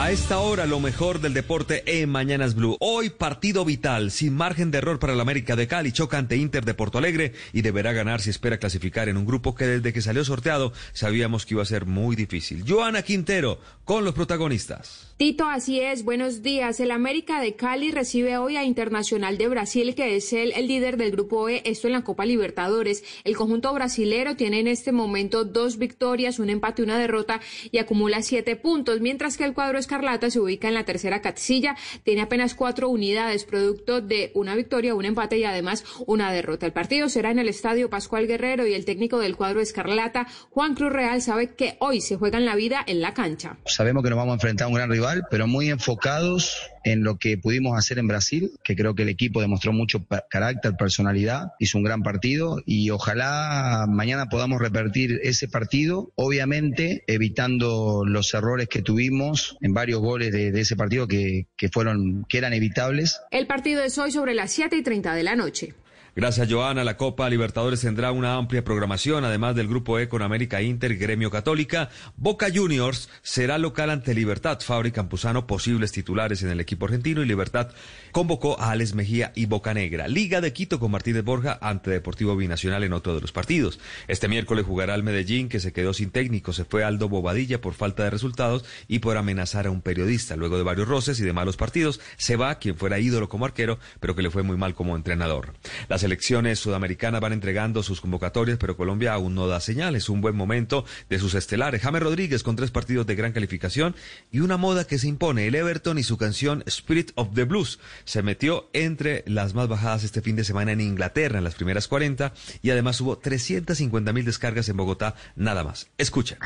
A esta hora, lo mejor del deporte en Mañanas Blue. Hoy, partido vital, sin margen de error para el América de Cali. Choca ante Inter de Porto Alegre y deberá ganar si espera clasificar en un grupo que desde que salió sorteado sabíamos que iba a ser muy difícil. Joana Quintero con los protagonistas. Tito, así es. Buenos días. El América de Cali recibe hoy a Internacional de Brasil, que es el, el, líder del grupo E, esto en la Copa Libertadores. El conjunto brasilero tiene en este momento dos victorias, un empate una derrota y acumula siete puntos, mientras que el cuadro escarlata se ubica en la tercera casilla, tiene apenas cuatro unidades, producto de una victoria, un empate y además una derrota. El partido será en el Estadio Pascual Guerrero y el técnico del cuadro escarlata, Juan Cruz Real, sabe que hoy se juegan la vida en la cancha. Sabemos que nos vamos a enfrentar a un gran rival pero muy enfocados en lo que pudimos hacer en Brasil, que creo que el equipo demostró mucho carácter, personalidad, hizo un gran partido y ojalá mañana podamos repetir ese partido, obviamente evitando los errores que tuvimos en varios goles de, ese partido que, que, fueron, que eran evitables. El partido es hoy sobre las 7 y 30 de la noche. Gracias, Joana. La Copa Libertadores tendrá una amplia programación, además del Grupo E con América Inter, Gremio Católica. Boca Juniors será local ante Libertad. Fabri Campuzano, posibles titulares en el equipo argentino, y Libertad convocó a Alex Mejía y Boca Negra. Liga de Quito con Martínez Borja ante Deportivo Binacional en otro de los partidos. Este miércoles jugará el Medellín, que se quedó sin técnico. Se fue Aldo Bobadilla por falta de resultados y por amenazar a un periodista. Luego de varios roces y de malos partidos, se va quien fuera ídolo como arquero, pero que le fue muy mal como entrenador. Elecciones sudamericanas van entregando sus convocatorias, pero Colombia aún no da señales. Un buen momento de sus estelares. James Rodríguez con tres partidos de gran calificación y una moda que se impone. El Everton y su canción Spirit of the Blues se metió entre las más bajadas este fin de semana en Inglaterra en las primeras 40 y además hubo 350 mil descargas en Bogotá nada más. Escuchen.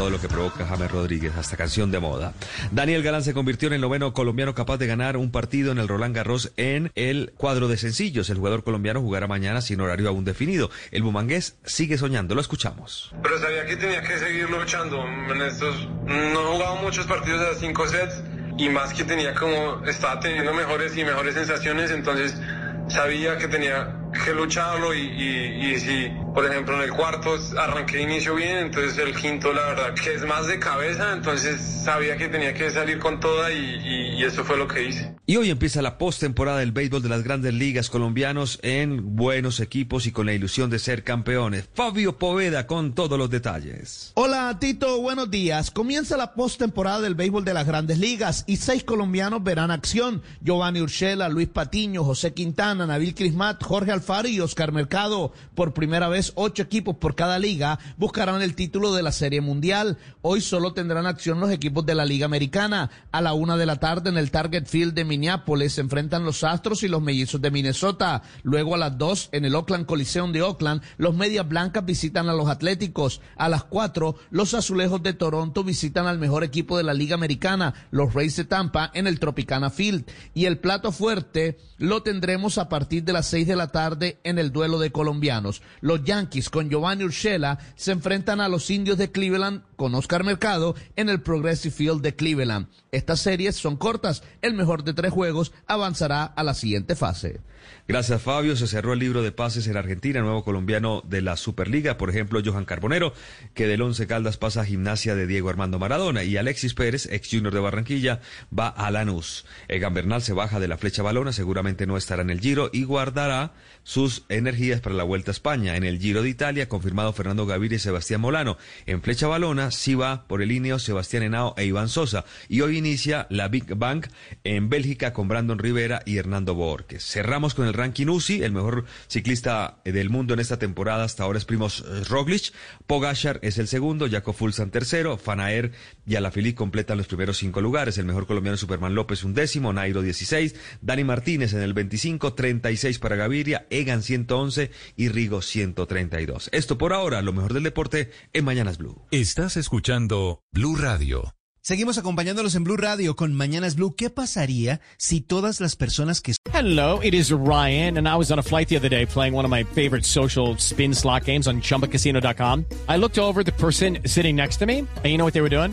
Todo lo que provoca James Rodríguez, hasta canción de moda. Daniel Galán se convirtió en el noveno colombiano capaz de ganar un partido en el Roland Garros en el cuadro de sencillos. El jugador colombiano jugará mañana sin horario aún definido. El bumangués sigue soñando, lo escuchamos. Pero sabía que tenía que seguir luchando. En estos no he jugado muchos partidos a cinco sets y más que tenía como estaba teniendo mejores y mejores sensaciones, entonces sabía que tenía que lucharlo y, y, y, si, por ejemplo, en el cuarto arranqué inicio bien, entonces el quinto, la verdad, que es más de cabeza, entonces sabía que tenía que salir con toda y, y eso fue lo que hice. Y hoy empieza la postemporada del béisbol de las grandes ligas colombianos en buenos equipos y con la ilusión de ser campeones. Fabio Poveda con todos los detalles. Hola Tito, buenos días. Comienza la postemporada del béisbol de las grandes ligas y seis colombianos verán acción. Giovanni Urshela, Luis Patiño, José Quintana, Nabil Crismat, Jorge Alfaro y Oscar Mercado. Por primera vez, ocho equipos por cada liga buscarán el título de la Serie Mundial. Hoy solo tendrán acción los equipos de la Liga Americana. A la una de la tarde en el Target Field de Minneapolis se enfrentan los Astros y los Mellizos de Minnesota. Luego a las dos en el Oakland Coliseum de Oakland, los Medias Blancas visitan a los Atléticos. A las cuatro, los Azulejos de Toronto visitan al mejor equipo de la Liga Americana, los Rays de Tampa, en el Tropicana Field. Y el plato fuerte lo tendremos a partir de las seis de la tarde en el duelo de colombianos. Los Yankees con Giovanni Urshela se enfrentan a los indios de Cleveland con Oscar Mercado en el Progressive Field de Cleveland. Estas series son cortas. El mejor de tres juegos avanzará a la siguiente fase. Gracias, Fabio. Se cerró el libro de pases en Argentina, nuevo colombiano de la Superliga. Por ejemplo, Johan Carbonero, que del Once Caldas pasa a gimnasia de Diego Armando Maradona. Y Alexis Pérez, ex junior de Barranquilla, va a Lanús. Egan Bernal se baja de la flecha balona, seguramente no estará en el Giro y guardará sus energías para la Vuelta a España. En el Giro de Italia, confirmado Fernando Gaviria y Sebastián Molano. En flecha balona, Argentina, sí va por el Ineo, Sebastián Henao e Iván Sosa. Y hoy inicia la Big Bang en Bélgica con Brandon Rivera y Hernando Borges. Cerramos con el ranking UCI, el mejor ciclista del mundo en esta temporada hasta ahora es Primos eh, Roglic, Pogachar es el segundo, Jaco Fulsan tercero, Fanaer y Alaphilippe completan los primeros cinco lugares, el mejor colombiano Superman López un décimo, Nairo 16, Dani Martínez en el 25, 36 para Gaviria, Egan 111 y Rigo 132. Esto por ahora, lo mejor del deporte en Mañanas Blue. Estás escuchando Blue Radio. Seguimos acompañándolos en Blue Radio con Mañanas Blue. ¿Qué pasaría si todas las personas que... Hello, it is Ryan, and I was on a flight the other day playing one of my favorite social spin slot games on ChumbaCasino.com. I looked over the person sitting next to me, and you know what they were doing?